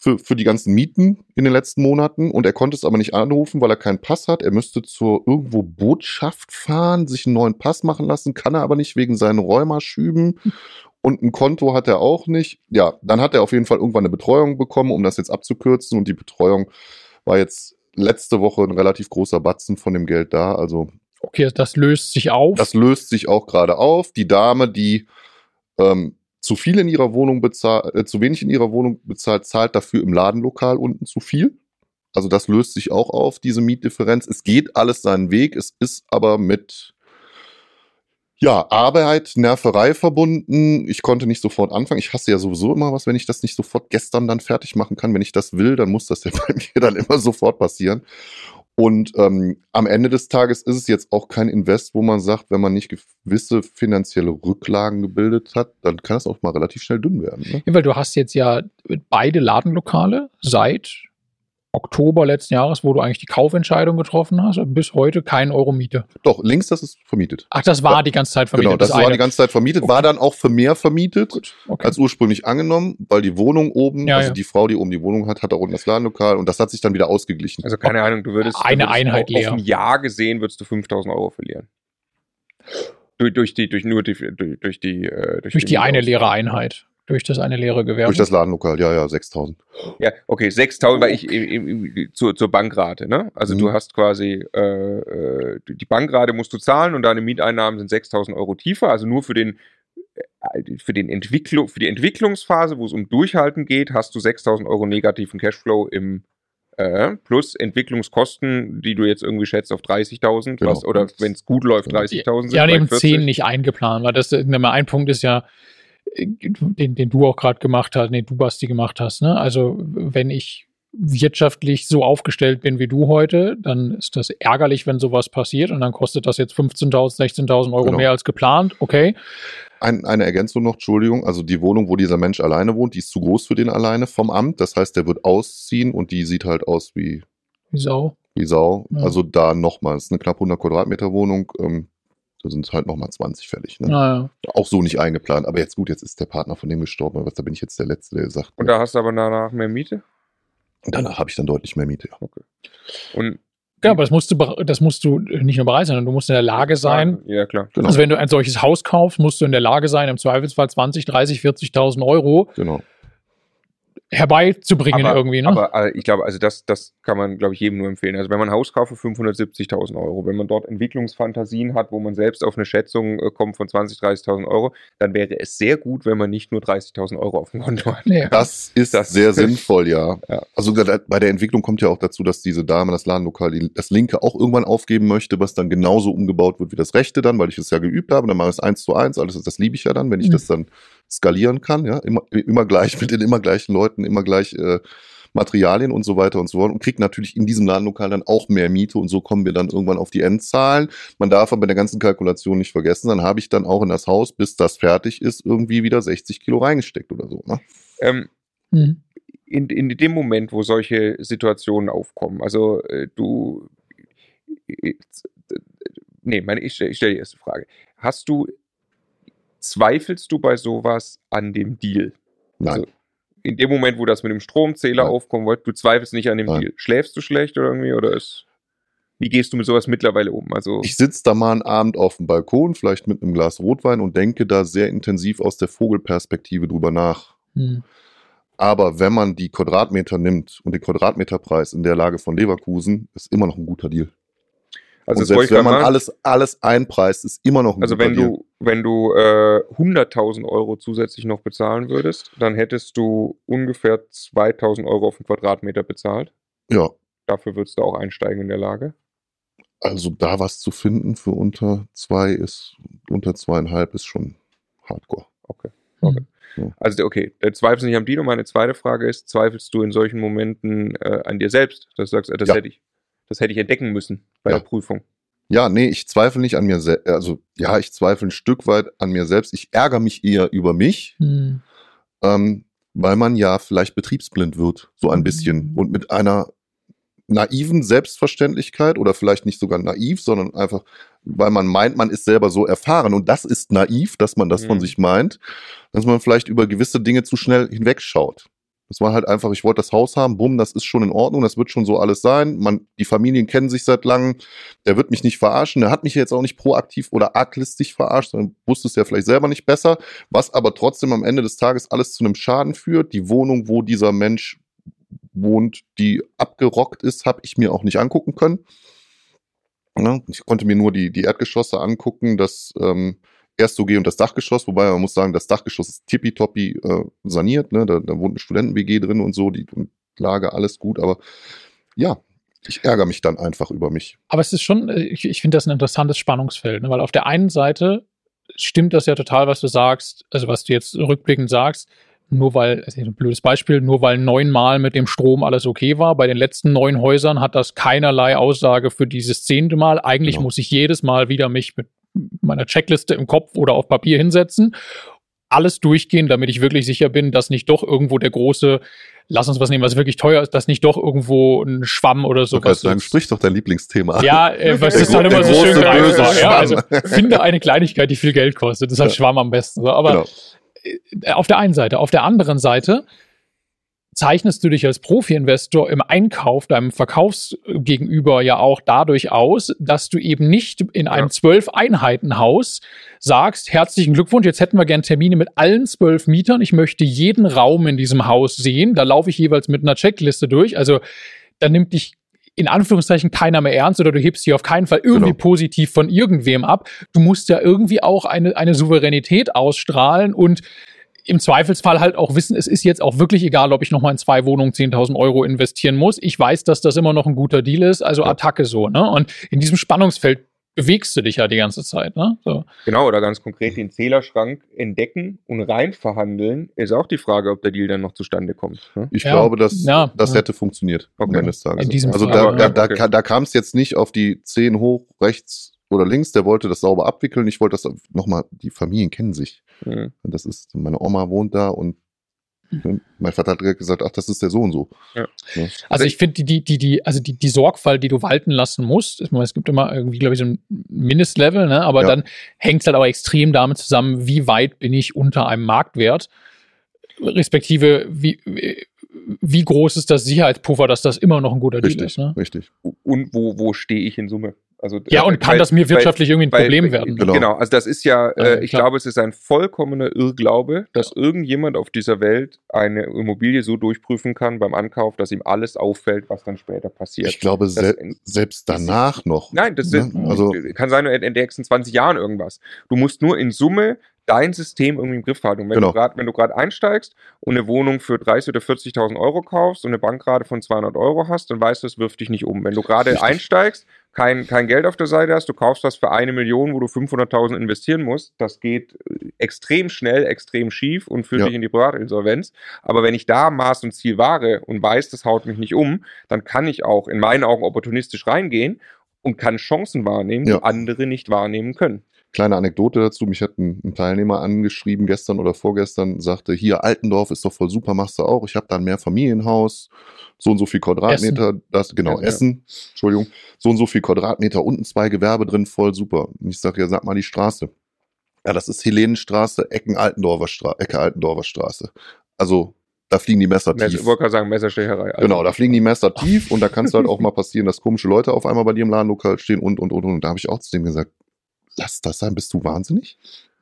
für, für die ganzen Mieten in den letzten Monaten und er konnte es aber nicht anrufen, weil er keinen Pass hat. Er müsste zur irgendwo Botschaft fahren, sich einen neuen Pass machen lassen, kann er aber nicht wegen seinen Rheumaschüben und ein Konto hat er auch nicht. Ja, dann hat er auf jeden Fall irgendwann eine Betreuung bekommen, um das jetzt abzukürzen und die Betreuung war jetzt letzte Woche ein relativ großer Batzen von dem Geld da, also Okay, das löst sich auf. Das löst sich auch gerade auf. Die Dame, die ähm, zu viel in ihrer Wohnung bezahlt, äh, zu wenig in ihrer Wohnung bezahlt, zahlt dafür im Ladenlokal unten zu viel. Also das löst sich auch auf, diese Mietdifferenz. Es geht alles seinen Weg, es ist aber mit ja, Arbeit, Nerverei verbunden. Ich konnte nicht sofort anfangen. Ich hasse ja sowieso immer was, wenn ich das nicht sofort gestern dann fertig machen kann. Wenn ich das will, dann muss das ja bei mir dann immer sofort passieren. Und ähm, am Ende des Tages ist es jetzt auch kein Invest, wo man sagt, wenn man nicht gewisse finanzielle Rücklagen gebildet hat, dann kann es auch mal relativ schnell dünn werden. Ne? Ja, weil du hast jetzt ja beide Ladenlokale seit Oktober letzten Jahres, wo du eigentlich die Kaufentscheidung getroffen hast, bis heute kein Euro Miete. Doch, links, das ist vermietet. Ach, das war die ganze Zeit vermietet. Genau, das, das war eine. die ganze Zeit vermietet, okay. war dann auch für mehr vermietet, okay. als ursprünglich angenommen, weil die Wohnung oben, ja, also ja. die Frau, die oben die Wohnung hat, hat da unten das Ladenlokal und das hat sich dann wieder ausgeglichen. Also keine Ahnung, du würdest eine würdest Einheit auf, leer. Auf ein Jahr gesehen würdest du 5000 Euro verlieren. Durch, durch die, durch nur die, durch, durch die, äh, durch, durch die, die eine leere Einheit. Durch das eine leere Gewerbe? Durch das Ladenlokal, ja, ja, 6000. Ja, okay, 6000, weil ich im, im, zur, zur Bankrate, ne? Also mhm. du hast quasi, äh, äh, die Bankrate musst du zahlen und deine Mieteinnahmen sind 6000 Euro tiefer, also nur für den äh, für, den Entwicklung, für die Entwicklungsphase, wo es um Durchhalten geht, hast du 6000 Euro negativen Cashflow im äh, plus Entwicklungskosten, die du jetzt irgendwie schätzt auf 30.000, genau. oder wenn es gut läuft, 30.000 sind. Ja, neben 10 nicht eingeplant, weil das ein Punkt ist ja, den, den du auch gerade gemacht hast, den du Basti gemacht hast. Ne? Also wenn ich wirtschaftlich so aufgestellt bin wie du heute, dann ist das ärgerlich, wenn sowas passiert und dann kostet das jetzt 15.000, 16.000 Euro genau. mehr als geplant. Okay. Ein, eine Ergänzung noch, Entschuldigung. Also die Wohnung, wo dieser Mensch alleine wohnt, die ist zu groß für den alleine vom Amt. Das heißt, der wird ausziehen und die sieht halt aus wie wie Sau. Wie Sau. Ja. Also da nochmal, es ist eine knapp 100 Quadratmeter Wohnung. Ähm, da sind es halt nochmal 20 fällig. Ne? Ah, ja. Auch so nicht eingeplant. Aber jetzt gut, jetzt ist der Partner von dem gestorben. Aber da bin ich jetzt der Letzte, der sagt. Und da hast du aber danach mehr Miete? Danach habe ich dann deutlich mehr Miete, ja. Okay. Und ja, aber das musst du, das musst du nicht nur bereit sein, sondern du musst in der Lage sein. Ja, klar. Genau. Also wenn du ein solches Haus kaufst, musst du in der Lage sein, im Zweifelsfall 20, 30, 40.000 Euro genau herbeizubringen aber, irgendwie. Ne? Aber äh, ich glaube, also das, das kann man, glaube ich, jedem nur empfehlen. Also wenn man ein Haus kauft für 570.000 Euro, wenn man dort Entwicklungsfantasien hat, wo man selbst auf eine Schätzung äh, kommt von 20.000, 30.000 Euro, dann wäre es sehr gut, wenn man nicht nur 30.000 Euro auf dem Konto hat. Ja. Das ist das sehr sinnvoll, ja. ja. Also bei der Entwicklung kommt ja auch dazu, dass diese Dame das Ladenlokal, das linke auch irgendwann aufgeben möchte, was dann genauso umgebaut wird wie das rechte dann, weil ich es ja geübt habe. Dann mache ich es eins zu eins, alles das liebe ich ja dann, wenn ich mhm. das dann skalieren kann, ja, immer, immer gleich mit den immer gleichen Leuten, immer gleich äh, Materialien und so weiter und so fort und kriegt natürlich in diesem Ladenlokal dann auch mehr Miete und so kommen wir dann irgendwann auf die Endzahlen. Man darf aber bei der ganzen Kalkulation nicht vergessen, dann habe ich dann auch in das Haus, bis das fertig ist, irgendwie wieder 60 Kilo reingesteckt oder so. Ne? Ähm, mhm. in, in dem Moment, wo solche Situationen aufkommen, also äh, du, äh, nee, meine, ich, ich stelle die erste Frage. Hast du Zweifelst du bei sowas an dem Deal? Nein. Also in dem Moment, wo das mit dem Stromzähler Nein. aufkommen wollte, du zweifelst nicht an dem Nein. Deal. Schläfst du schlecht oder irgendwie oder ist wie gehst du mit sowas mittlerweile um? Also ich sitze da mal einen Abend auf dem Balkon, vielleicht mit einem Glas Rotwein und denke da sehr intensiv aus der Vogelperspektive drüber nach. Hm. Aber wenn man die Quadratmeter nimmt und den Quadratmeterpreis in der Lage von Leverkusen, ist immer noch ein guter Deal. Also selbst wenn man mal, alles, alles einpreist, ist immer noch ein Also wenn du, wenn du äh, 100.000 Euro zusätzlich noch bezahlen würdest, dann hättest du ungefähr 2.000 Euro auf den Quadratmeter bezahlt. Ja. Dafür würdest du auch einsteigen in der Lage. Also da was zu finden für unter zwei ist, unter zweieinhalb ist schon hardcore. Okay. Hm. okay. Ja. Also okay, zweifelst nicht am Dino. Meine zweite Frage ist, zweifelst du in solchen Momenten äh, an dir selbst, dass du sagst, äh, das ja. hätte ich? Das hätte ich entdecken müssen bei ja. der Prüfung. Ja, nee, ich zweifle nicht an mir selbst. Also ja, ich zweifle ein Stück weit an mir selbst. Ich ärgere mich eher über mich, hm. ähm, weil man ja vielleicht betriebsblind wird, so ein bisschen. Hm. Und mit einer naiven Selbstverständlichkeit oder vielleicht nicht sogar naiv, sondern einfach, weil man meint, man ist selber so erfahren. Und das ist naiv, dass man das hm. von sich meint, dass man vielleicht über gewisse Dinge zu schnell hinwegschaut. Das war halt einfach, ich wollte das Haus haben, bumm, das ist schon in Ordnung, das wird schon so alles sein. Man, die Familien kennen sich seit langem, der wird mich nicht verarschen, der hat mich jetzt auch nicht proaktiv oder arglistig verarscht, sondern wusste es ja vielleicht selber nicht besser, was aber trotzdem am Ende des Tages alles zu einem Schaden führt. Die Wohnung, wo dieser Mensch wohnt, die abgerockt ist, habe ich mir auch nicht angucken können. Ich konnte mir nur die, die Erdgeschosse angucken, das ähm, erst so geh und das Dachgeschoss, wobei man muss sagen, das Dachgeschoss ist tippitoppi äh, saniert, ne? Da, da wohnt eine Studenten-WG drin und so, die Lage, alles gut, aber ja, ich ärgere mich dann einfach über mich. Aber es ist schon, äh, ich, ich finde das ein interessantes Spannungsfeld, ne? weil auf der einen Seite stimmt das ja total, was du sagst, also was du jetzt rückblickend sagst, nur weil, also ein blödes Beispiel, nur weil neunmal mit dem Strom alles okay war. Bei den letzten neun Häusern hat das keinerlei Aussage für dieses zehnte Mal. Eigentlich genau. muss ich jedes Mal wieder mich mit meiner Checkliste im Kopf oder auf Papier hinsetzen, alles durchgehen, damit ich wirklich sicher bin, dass nicht doch irgendwo der große lass uns was nehmen, was wirklich teuer ist, dass nicht doch irgendwo ein Schwamm oder so. was sagen, sprich doch dein Lieblingsthema Ja, äh, was ist dann immer so schön greifbar. Ja, also finde eine Kleinigkeit, die viel Geld kostet. Das ist halt ja. Schwamm am besten. So. Aber genau. Äh, auf der einen Seite. Auf der anderen Seite zeichnest du dich als Profi-Investor im Einkauf deinem Verkaufsgegenüber ja auch dadurch aus, dass du eben nicht in einem zwölf Einheiten Haus sagst, herzlichen Glückwunsch, jetzt hätten wir gern Termine mit allen zwölf Mietern, ich möchte jeden Raum in diesem Haus sehen, da laufe ich jeweils mit einer Checkliste durch, also da nimmt dich in Anführungszeichen keiner mehr ernst oder du hebst dich auf keinen Fall irgendwie genau. positiv von irgendwem ab. Du musst ja irgendwie auch eine, eine Souveränität ausstrahlen und im Zweifelsfall halt auch wissen, es ist jetzt auch wirklich egal, ob ich nochmal in zwei Wohnungen 10.000 Euro investieren muss. Ich weiß, dass das immer noch ein guter Deal ist, also Attacke so. Ne? Und in diesem Spannungsfeld bewegst du dich ja die ganze Zeit. Ne? So. Genau, oder ganz konkret den Zählerschrank entdecken und rein verhandeln, ist auch die Frage, ob der Deal dann noch zustande kommt. Ne? Ich ja, glaube, dass ja, das ja. hätte funktioniert okay. eines Tages. also Fall, da, da, okay. da, da kam es jetzt nicht auf die 10 hoch rechts oder links, der wollte das sauber abwickeln. Ich wollte das nochmal, die Familien kennen sich. Mhm. Das ist, meine Oma wohnt da und mhm. mein Vater hat direkt gesagt, ach, das ist der so und so. Ja. Ja. Also ich finde die, die, die, also die, die Sorgfalt, die du walten lassen musst, meine, es gibt immer irgendwie, glaube ich, so ein Mindestlevel, ne? aber ja. dann hängt es halt auch extrem damit zusammen, wie weit bin ich unter einem Marktwert, respektive wie, wie groß ist das Sicherheitspuffer, dass das immer noch ein guter richtig, Deal ist. Ne? Richtig. Und wo, wo stehe ich in Summe? Also, ja, und kann weil, das mir wirtschaftlich weil, irgendwie ein Problem weil, werden? Genau. genau. also das ist ja, äh, ich glaube, es ist ein vollkommener Irrglaube, dass ja. irgendjemand auf dieser Welt eine Immobilie so durchprüfen kann beim Ankauf, dass ihm alles auffällt, was dann später passiert. Ich glaube, se selbst danach ist, noch. Nein, das ne? also, kann sein, in den nächsten 20 Jahren irgendwas. Du musst nur in Summe dein System irgendwie im Griff halten. Und wenn genau. du gerade einsteigst und eine Wohnung für 30.000 oder 40.000 Euro kaufst und eine Bankrate von 200 Euro hast, dann weißt du, es wirft dich nicht um. Wenn du gerade einsteigst, kein, kein Geld auf der Seite hast, du kaufst was für eine Million, wo du 500.000 investieren musst, das geht äh, extrem schnell, extrem schief und führt ja. dich in die Privatinsolvenz. Aber wenn ich da Maß und Ziel wahre und weiß, das haut mich nicht um, dann kann ich auch in meinen Augen opportunistisch reingehen und kann Chancen wahrnehmen, ja. die andere nicht wahrnehmen können. Kleine Anekdote dazu, mich hat ein, ein, Teilnehmer angeschrieben, gestern oder vorgestern, sagte, hier Altendorf ist doch voll super, machst du auch. Ich habe da ein Mehrfamilienhaus, so und so viel Quadratmeter, Essen. das, genau, ja, Essen, ja. Entschuldigung, so und so viel Quadratmeter, unten zwei Gewerbe drin, voll super. Und ich sage, ja, sag mal die Straße. Ja, das ist Helenenstraße, Ecken Altendorfer Straße, Ecke Altendorfer Straße. Also da fliegen die Messer tief. Ich wollte gerade sagen, Messerstecherei. Also. Genau, da fliegen die Messer tief und da kann es halt auch mal passieren, dass komische Leute auf einmal bei dir im Ladenlokal stehen und, und, und, und. Und da habe ich auch zu dem gesagt, lass das sein, bist du wahnsinnig?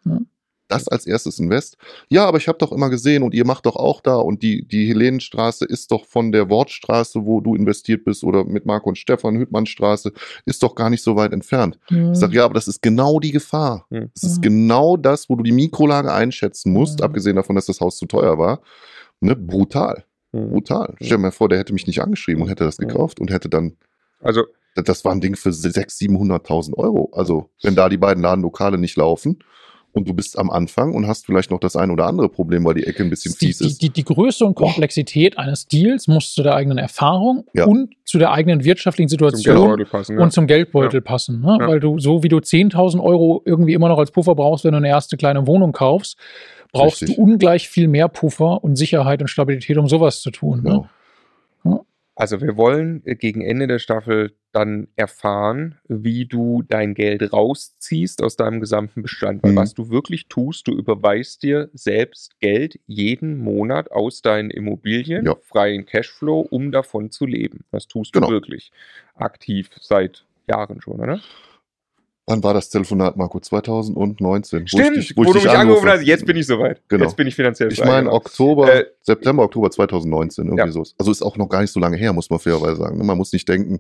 Ja. Das als erstes Invest. Ja, aber ich habe doch immer gesehen und ihr macht doch auch da und die, die Helenenstraße ist doch von der Wortstraße, wo du investiert bist oder mit Marco und Stefan, Hüttmannstraße, ist doch gar nicht so weit entfernt. Ja. Ich sage, ja, aber das ist genau die Gefahr. Ja. Das ist genau das, wo du die Mikrolage einschätzen musst, abgesehen davon, dass das Haus zu teuer war. Ne? Brutal. Brutal. Stell dir mal vor, der hätte mich nicht angeschrieben und hätte das gekauft und hätte dann. Also das war ein Ding für 600.000, 700.000 Euro. Also, wenn da die beiden Ladenlokale nicht laufen und du bist am Anfang und hast vielleicht noch das ein oder andere Problem, weil die Ecke ein bisschen fies die, ist. Die, die, die Größe und Komplexität oh. eines Deals muss zu der eigenen Erfahrung ja. und zu der eigenen wirtschaftlichen Situation passen, ja. und zum Geldbeutel ja. passen. Ne? Weil du, so wie du 10.000 Euro irgendwie immer noch als Puffer brauchst, wenn du eine erste kleine Wohnung kaufst, brauchst Richtig. du ungleich viel mehr Puffer und Sicherheit und Stabilität, um sowas zu tun. Ne? Genau. Ne? Also wir wollen äh, gegen Ende der Staffel dann erfahren, wie du dein Geld rausziehst aus deinem gesamten Bestand. Weil mhm. was du wirklich tust, du überweist dir selbst Geld jeden Monat aus deinen Immobilien, ja. freien Cashflow, um davon zu leben. Das tust genau. du wirklich aktiv seit Jahren schon, oder? Wann war das Telefonat, Marco? 2019. Stimmt, wo, ich, wo, wo du mich angerufen hast. Jetzt bin ich soweit. Genau. Jetzt bin ich finanziell. Ich meine, Oktober, äh, September, Oktober 2019, irgendwie ja. so. Also ist auch noch gar nicht so lange her, muss man fairerweise sagen. Ne? Man muss nicht denken,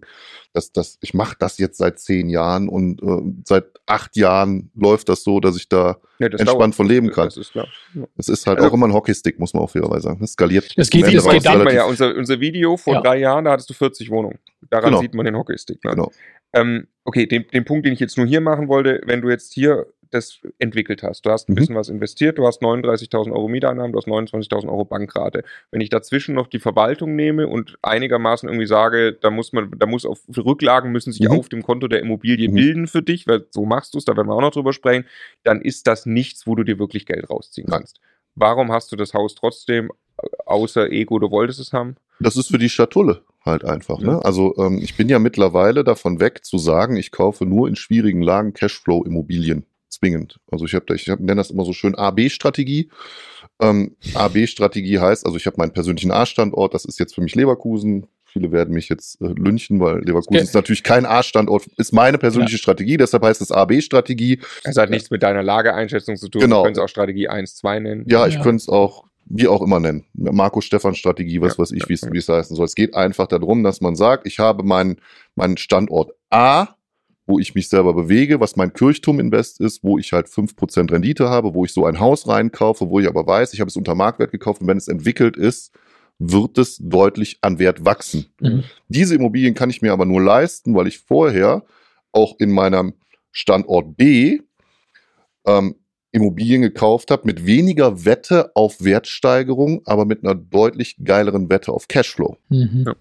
dass das, ich mache das jetzt seit zehn Jahren und äh, seit acht Jahren läuft das so, dass ich da ja, entspannt dauert. von leben kann. Das ist klar. Ja. Es ist halt also, auch immer ein Hockeystick, muss man auch fairerweise sagen. Das skaliert. Es geht, es geht dann ja unser, unser Video vor ja. drei Jahren, da hattest du 40 Wohnungen. Daran genau. sieht man den Hockeystick. Ne? Genau. Ähm, okay, den, den Punkt, den ich jetzt nur hier machen wollte, wenn du jetzt hier das entwickelt hast. Du hast ein mhm. bisschen was investiert, du hast 39.000 Euro Mieteinnahmen, du hast 29.000 Euro Bankrate. Wenn ich dazwischen noch die Verwaltung nehme und einigermaßen irgendwie sage, da muss man, da muss auf Rücklagen müssen sich mhm. auf dem Konto der Immobilie mhm. bilden für dich, weil so machst du es, da werden wir auch noch drüber sprechen, dann ist das nichts, wo du dir wirklich Geld rausziehen kannst. Warum hast du das Haus trotzdem, außer Ego, du wolltest es haben? Das ist für die Schatulle halt einfach. Ne? Also ähm, ich bin ja mittlerweile davon weg zu sagen, ich kaufe nur in schwierigen Lagen Cashflow-Immobilien. Zwingend. Also ich habe, ich hab, nenne das immer so schön AB-Strategie. Ähm, AB-Strategie heißt, also ich habe meinen persönlichen A-Standort, das ist jetzt für mich Leverkusen. Viele werden mich jetzt äh, lynchen, weil Leverkusen okay. ist natürlich kein A-Standort, ist meine persönliche ja. Strategie, deshalb heißt es AB-Strategie. Es hat nichts mit deiner Lageeinschätzung zu tun. Genau. Du könntest auch Strategie 1, 2 nennen. Ja, ich ja. könnte es auch wie auch immer nennen. Marco Stefan Strategie, was ja, weiß ich, wie ja. es heißen soll. Es geht einfach darum, dass man sagt, ich habe meinen, meinen Standort A, wo ich mich selber bewege, was mein Kirchturm-Invest ist, wo ich halt 5% Rendite habe, wo ich so ein Haus reinkaufe, wo ich aber weiß, ich habe es unter Marktwert gekauft und wenn es entwickelt ist, wird es deutlich an Wert wachsen. Mhm. Diese Immobilien kann ich mir aber nur leisten, weil ich vorher auch in meinem Standort B ähm, Immobilien gekauft habe mit weniger Wette auf Wertsteigerung, aber mit einer deutlich geileren Wette auf Cashflow. Mhm. Ja.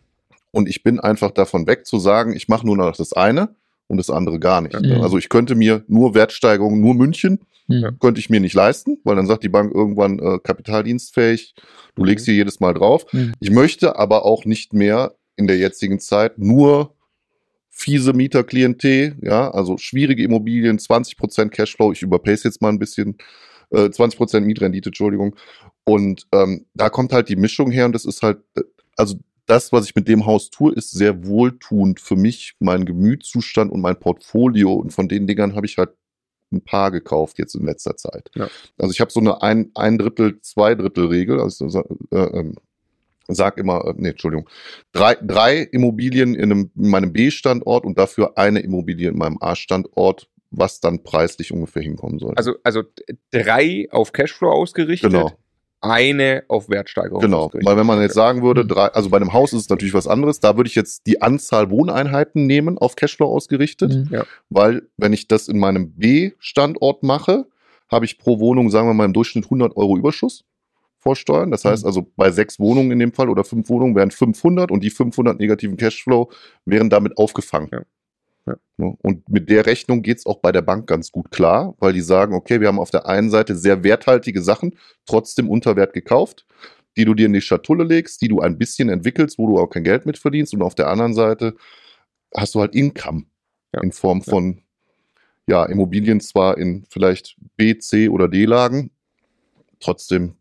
Und ich bin einfach davon weg zu sagen, ich mache nur noch das eine und das andere gar nicht. Mhm. Also ich könnte mir nur Wertsteigerung, nur München, mhm. könnte ich mir nicht leisten, weil dann sagt die Bank irgendwann äh, kapitaldienstfähig, du legst mhm. hier jedes Mal drauf. Mhm. Ich möchte aber auch nicht mehr in der jetzigen Zeit nur fiese Mieterklientel, ja, also schwierige Immobilien, 20% Cashflow, ich überpace jetzt mal ein bisschen, äh, 20% Mietrendite, Entschuldigung. Und ähm, da kommt halt die Mischung her und das ist halt, äh, also das, was ich mit dem Haus tue, ist sehr wohltuend für mich, meinen Gemütszustand und mein Portfolio. Und von den Dingern habe ich halt ein paar gekauft jetzt in letzter Zeit. Ja. Also ich habe so eine ein, ein Drittel, zwei Drittel Regel. Also äh, ähm, sag immer, äh, nee, Entschuldigung, drei, drei Immobilien in, einem, in meinem B-Standort und dafür eine Immobilie in meinem A-Standort, was dann preislich ungefähr hinkommen soll. Also, also drei auf Cashflow ausgerichtet. Genau. Eine auf Wertsteigerung. Genau, weil wenn man jetzt sagen würde, drei, also bei einem Haus ist es natürlich was anderes, da würde ich jetzt die Anzahl Wohneinheiten nehmen, auf Cashflow ausgerichtet, mhm. ja. weil wenn ich das in meinem B-Standort mache, habe ich pro Wohnung, sagen wir mal, im Durchschnitt 100 Euro Überschuss vorsteuern. Das heißt mhm. also, bei sechs Wohnungen in dem Fall oder fünf Wohnungen wären 500 und die 500 negativen Cashflow wären damit aufgefangen. Ja. Ja. Ne? Und mit der Rechnung geht es auch bei der Bank ganz gut klar, weil die sagen, okay, wir haben auf der einen Seite sehr werthaltige Sachen, trotzdem unter Wert gekauft, die du dir in die Schatulle legst, die du ein bisschen entwickelst, wo du auch kein Geld mit verdienst. Und auf der anderen Seite hast du halt Income ja. in Form von ja, Immobilien zwar in vielleicht B, C oder D-Lagen, trotzdem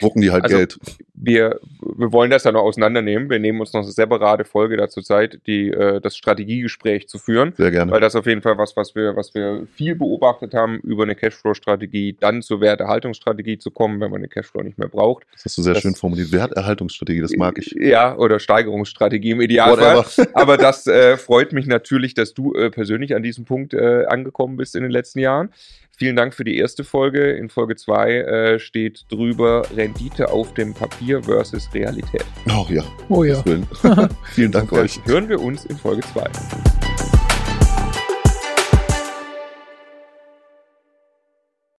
Drucken die halt also, Geld. Wir, wir wollen das ja noch auseinandernehmen. Wir nehmen uns noch eine separate Folge dazu Zeit, die, äh, das Strategiegespräch zu führen. Sehr gerne. Weil das auf jeden Fall was, was wir, was wir viel beobachtet haben, über eine Cashflow-Strategie, dann zur Werterhaltungsstrategie zu kommen, wenn man eine Cashflow nicht mehr braucht. Das hast du sehr das, schön formuliert. Werterhaltungsstrategie, das mag ich. Ja, oder Steigerungsstrategie im Idealfall. Aber das äh, freut mich natürlich, dass du äh, persönlich an diesem Punkt äh, angekommen bist in den letzten Jahren. Vielen Dank für die erste Folge. In Folge 2 äh, steht drüber Rendite auf dem Papier versus Realität. Oh ja. Oh ja. Vielen Dank euch. Hören wir uns in Folge 2.